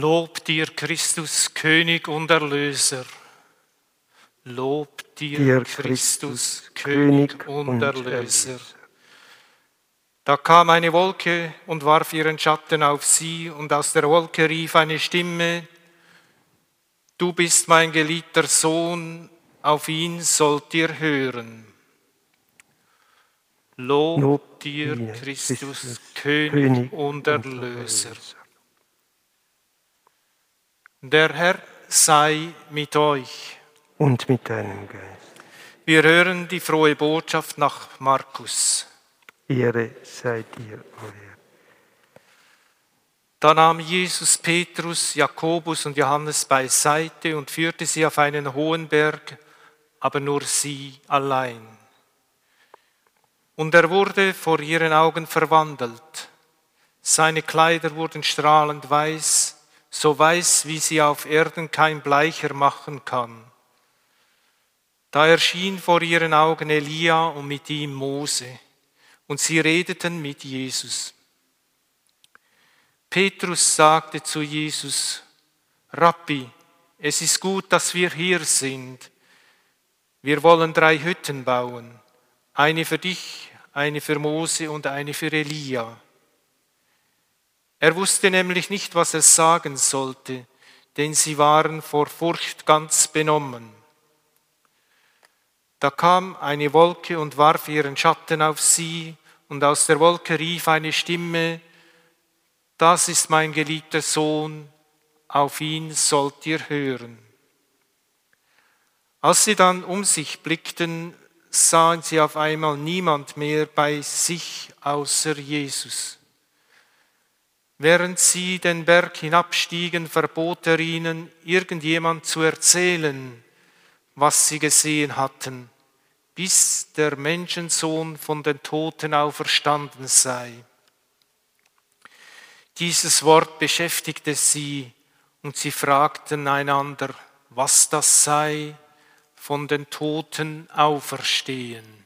Lob dir, Christus, König und Erlöser. Lob dir, Dir, Christus, Christus, König und Erlöser. Erlöser. Da kam eine Wolke und warf ihren Schatten auf sie, und aus der Wolke rief eine Stimme, Du bist mein geliebter Sohn, auf ihn sollt ihr hören. Lob, Lob dir, Christus, Christus, König, König und und Erlöser. Der Herr sei mit euch. Und mit deinem Geist. Wir hören die frohe Botschaft nach Markus. Ehre sei dir, o Herr. Da nahm Jesus Petrus, Jakobus und Johannes beiseite und führte sie auf einen hohen Berg, aber nur sie allein. Und er wurde vor ihren Augen verwandelt. Seine Kleider wurden strahlend weiß, so weiß, wie sie auf Erden kein Bleicher machen kann. Da erschien vor ihren Augen Elia und mit ihm Mose, und sie redeten mit Jesus. Petrus sagte zu Jesus, Rabbi, es ist gut, dass wir hier sind. Wir wollen drei Hütten bauen, eine für dich, eine für Mose und eine für Elia. Er wusste nämlich nicht, was er sagen sollte, denn sie waren vor Furcht ganz benommen. Da kam eine Wolke und warf ihren Schatten auf sie, und aus der Wolke rief eine Stimme, das ist mein geliebter Sohn, auf ihn sollt ihr hören. Als sie dann um sich blickten, sahen sie auf einmal niemand mehr bei sich außer Jesus. Während sie den Berg hinabstiegen, verbot er ihnen, irgendjemand zu erzählen, was sie gesehen hatten, bis der Menschensohn von den Toten auferstanden sei. Dieses Wort beschäftigte sie und sie fragten einander, was das sei, von den Toten auferstehen.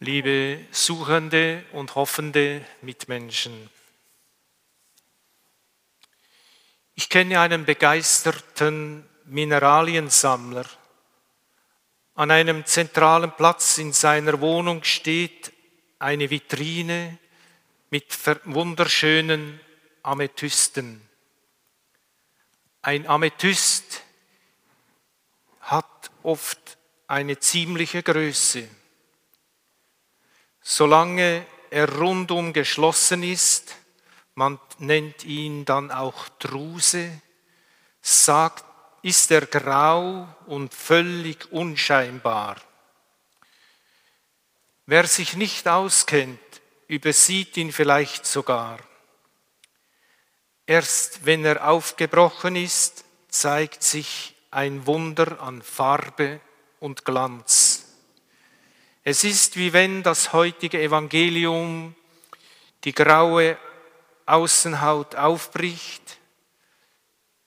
Liebe suchende und hoffende Mitmenschen. Ich kenne einen begeisterten Mineraliensammler. An einem zentralen Platz in seiner Wohnung steht eine Vitrine mit wunderschönen Amethysten. Ein Amethyst hat oft eine ziemliche Größe. Solange er rundum geschlossen ist, man nennt ihn dann auch Druse, sagt, ist er grau und völlig unscheinbar. Wer sich nicht auskennt, übersieht ihn vielleicht sogar. Erst wenn er aufgebrochen ist, zeigt sich ein Wunder an Farbe und Glanz. Es ist wie wenn das heutige Evangelium die graue Außenhaut aufbricht,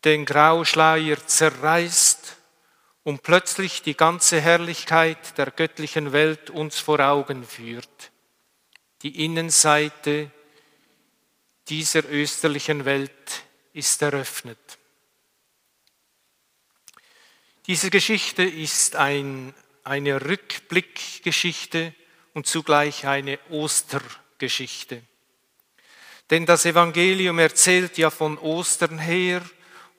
den Grauschleier zerreißt und plötzlich die ganze Herrlichkeit der göttlichen Welt uns vor Augen führt. Die Innenseite dieser österlichen Welt ist eröffnet. Diese Geschichte ist ein, eine Rückblickgeschichte und zugleich eine Ostergeschichte. Denn das Evangelium erzählt ja von Ostern her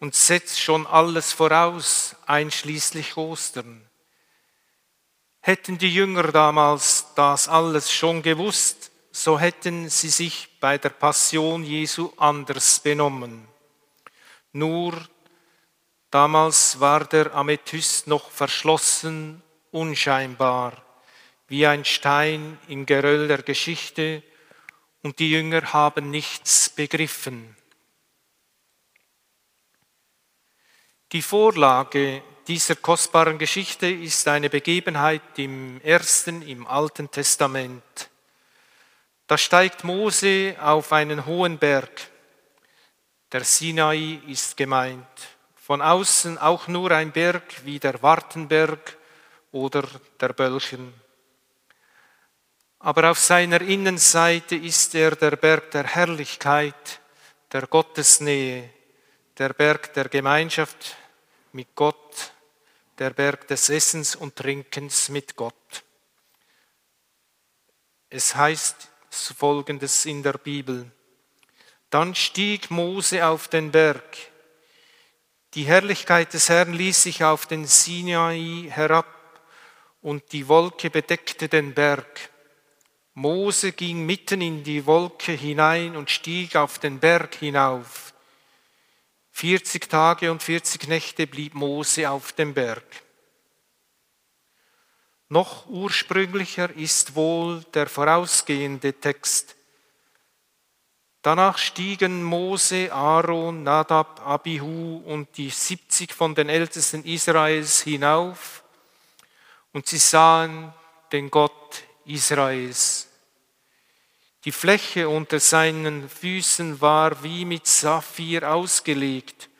und setzt schon alles voraus, einschließlich Ostern. Hätten die Jünger damals das alles schon gewusst, so hätten sie sich bei der Passion Jesu anders benommen. Nur damals war der Amethyst noch verschlossen, unscheinbar, wie ein Stein im Geröll der Geschichte und die Jünger haben nichts begriffen. Die Vorlage dieser kostbaren Geschichte ist eine Begebenheit im ersten, im Alten Testament. Da steigt Mose auf einen hohen Berg. Der Sinai ist gemeint. Von außen auch nur ein Berg wie der Wartenberg oder der Bölchen. Aber auf seiner Innenseite ist er der Berg der Herrlichkeit, der Gottesnähe, der Berg der Gemeinschaft mit Gott, der Berg des Essens und Trinkens mit Gott. Es heißt folgendes in der Bibel. Dann stieg Mose auf den Berg. Die Herrlichkeit des Herrn ließ sich auf den Sinai herab und die Wolke bedeckte den Berg. Mose ging mitten in die Wolke hinein und stieg auf den Berg hinauf. 40 Tage und 40 Nächte blieb Mose auf dem Berg. Noch ursprünglicher ist wohl der vorausgehende Text. Danach stiegen Mose, Aaron, Nadab, Abihu und die 70 von den Ältesten Israels hinauf und sie sahen den Gott Israels. Die Fläche unter seinen Füßen war wie mit Saphir ausgelegt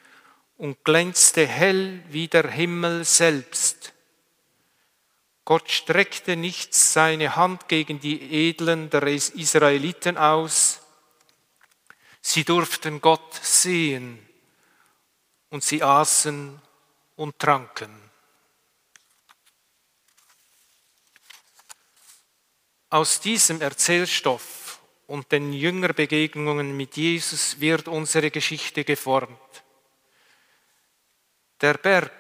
und glänzte hell wie der Himmel selbst. Gott streckte nicht seine Hand gegen die Edlen der Israeliten aus. Sie durften Gott sehen und sie aßen und tranken. Aus diesem Erzählstoff und den Jüngerbegegnungen mit Jesus wird unsere Geschichte geformt. Der Berg,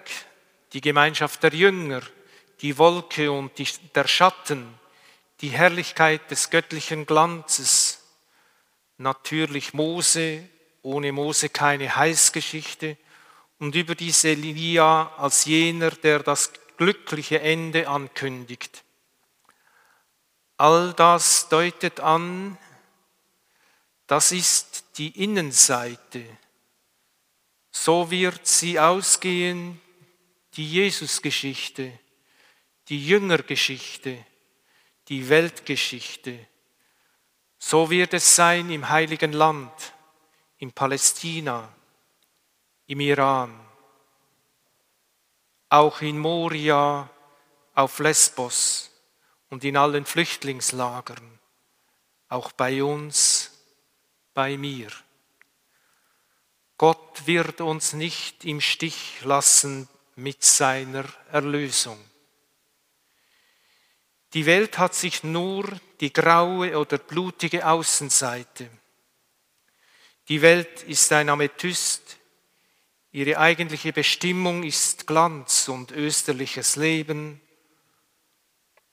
die Gemeinschaft der Jünger, die Wolke und die, der Schatten, die Herrlichkeit des göttlichen Glanzes, natürlich Mose, ohne Mose keine Heilsgeschichte und über diese Elia als jener, der das glückliche Ende ankündigt. All das deutet an, das ist die Innenseite. So wird sie ausgehen, die Jesusgeschichte, die Jüngergeschichte, die Weltgeschichte. So wird es sein im heiligen Land, in Palästina, im Iran, auch in Moria, auf Lesbos und in allen Flüchtlingslagern, auch bei uns bei mir. Gott wird uns nicht im Stich lassen mit seiner Erlösung. Die Welt hat sich nur die graue oder blutige Außenseite. Die Welt ist ein Amethyst. Ihre eigentliche Bestimmung ist Glanz und österliches Leben.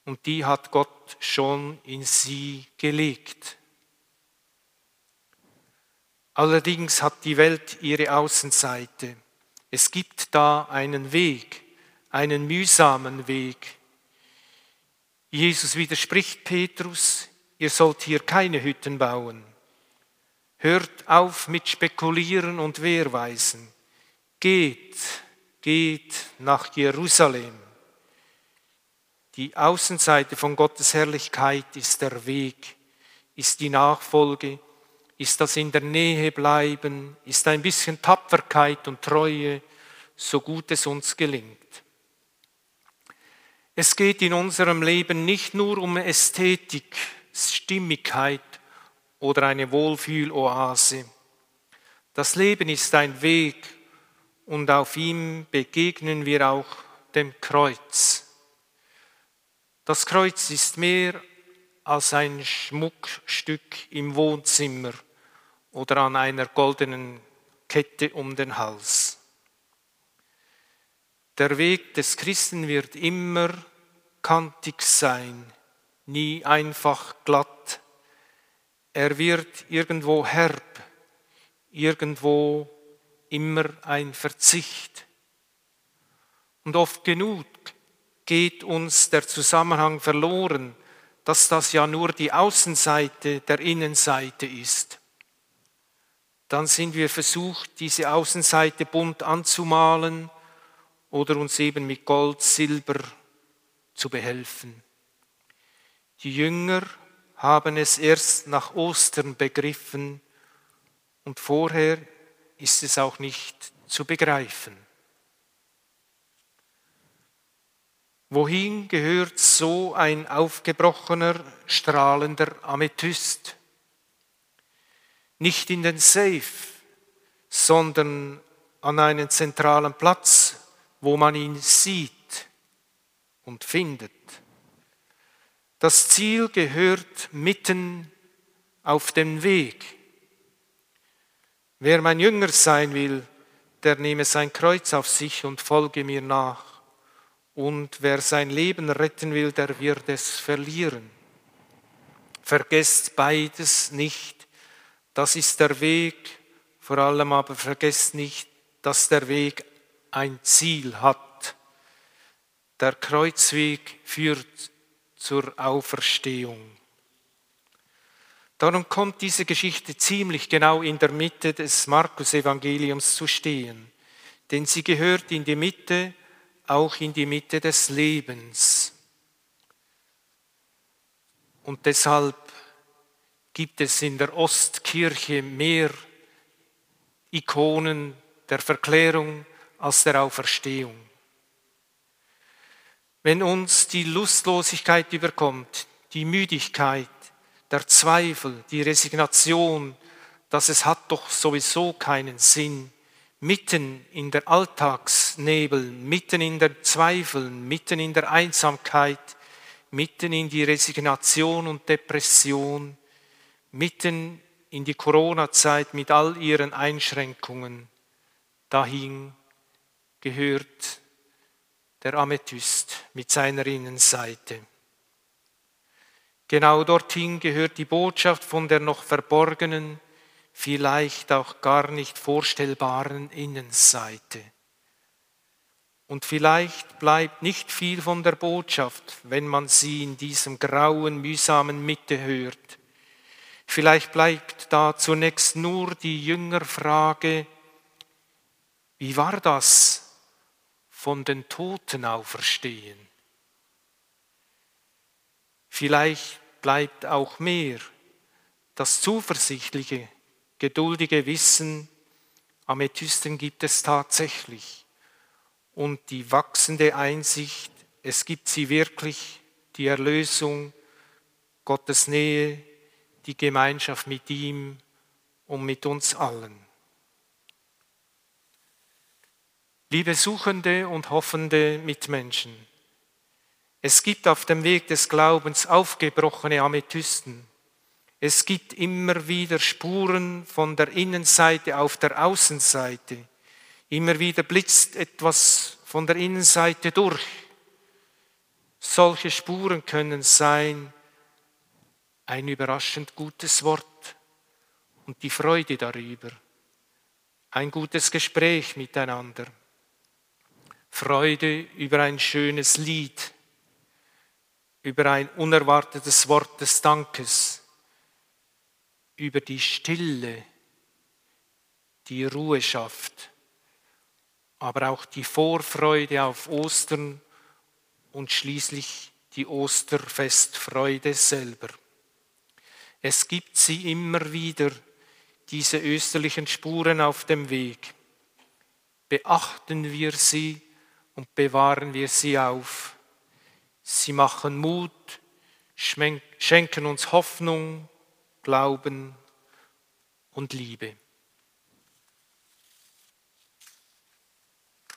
Und die hat Gott schon in sie gelegt. Allerdings hat die Welt ihre Außenseite. Es gibt da einen Weg, einen mühsamen Weg. Jesus widerspricht Petrus, ihr sollt hier keine Hütten bauen. Hört auf mit Spekulieren und Wehrweisen. Geht, geht nach Jerusalem. Die Außenseite von Gottes Herrlichkeit ist der Weg, ist die Nachfolge, ist das in der Nähe bleiben, ist ein bisschen Tapferkeit und Treue, so gut es uns gelingt. Es geht in unserem Leben nicht nur um Ästhetik, Stimmigkeit oder eine Wohlfühloase. Das Leben ist ein Weg und auf ihm begegnen wir auch dem Kreuz. Das Kreuz ist mehr als ein Schmuckstück im Wohnzimmer oder an einer goldenen Kette um den Hals. Der Weg des Christen wird immer kantig sein, nie einfach glatt. Er wird irgendwo herb, irgendwo immer ein Verzicht. Und oft genug geht uns der Zusammenhang verloren, dass das ja nur die Außenseite der Innenseite ist. Dann sind wir versucht, diese Außenseite bunt anzumalen oder uns eben mit Gold, Silber zu behelfen. Die Jünger haben es erst nach Ostern begriffen und vorher ist es auch nicht zu begreifen. Wohin gehört so ein aufgebrochener, strahlender Amethyst? Nicht in den Safe, sondern an einen zentralen Platz, wo man ihn sieht und findet. Das Ziel gehört mitten auf den Weg. Wer mein Jünger sein will, der nehme sein Kreuz auf sich und folge mir nach. Und wer sein Leben retten will, der wird es verlieren. Vergesst beides nicht. Das ist der Weg. Vor allem aber vergesst nicht, dass der Weg ein Ziel hat. Der Kreuzweg führt zur Auferstehung. Darum kommt diese Geschichte ziemlich genau in der Mitte des Markus-Evangeliums zu stehen, denn sie gehört in die Mitte auch in die Mitte des Lebens. Und deshalb gibt es in der Ostkirche mehr Ikonen der Verklärung als der Auferstehung. Wenn uns die Lustlosigkeit überkommt, die Müdigkeit, der Zweifel, die Resignation, dass es hat doch sowieso keinen Sinn, mitten in der Alltagsnebel, mitten in der Zweifeln, mitten in der Einsamkeit, mitten in die Resignation und Depression, mitten in die Corona-Zeit mit all ihren Einschränkungen, dahin gehört der Amethyst mit seiner Innenseite. Genau dorthin gehört die Botschaft von der noch verborgenen, vielleicht auch gar nicht vorstellbaren Innenseite. Und vielleicht bleibt nicht viel von der Botschaft, wenn man sie in diesem grauen, mühsamen Mitte hört. Vielleicht bleibt da zunächst nur die Jüngerfrage, wie war das von den Toten auferstehen? Vielleicht bleibt auch mehr das zuversichtliche, geduldige Wissen, Amethysten gibt es tatsächlich und die wachsende Einsicht, es gibt sie wirklich, die Erlösung, Gottes Nähe, die Gemeinschaft mit ihm und mit uns allen. Liebe Suchende und hoffende Mitmenschen, es gibt auf dem Weg des Glaubens aufgebrochene Amethysten, es gibt immer wieder Spuren von der Innenseite auf der Außenseite. Immer wieder blitzt etwas von der Innenseite durch. Solche Spuren können sein ein überraschend gutes Wort und die Freude darüber, ein gutes Gespräch miteinander, Freude über ein schönes Lied, über ein unerwartetes Wort des Dankes, über die Stille, die Ruhe schafft, aber auch die Vorfreude auf Ostern und schließlich die Osterfestfreude selber. Es gibt sie immer wieder, diese österlichen Spuren auf dem Weg. Beachten wir sie und bewahren wir sie auf. Sie machen Mut, schenken uns Hoffnung, Glauben und Liebe.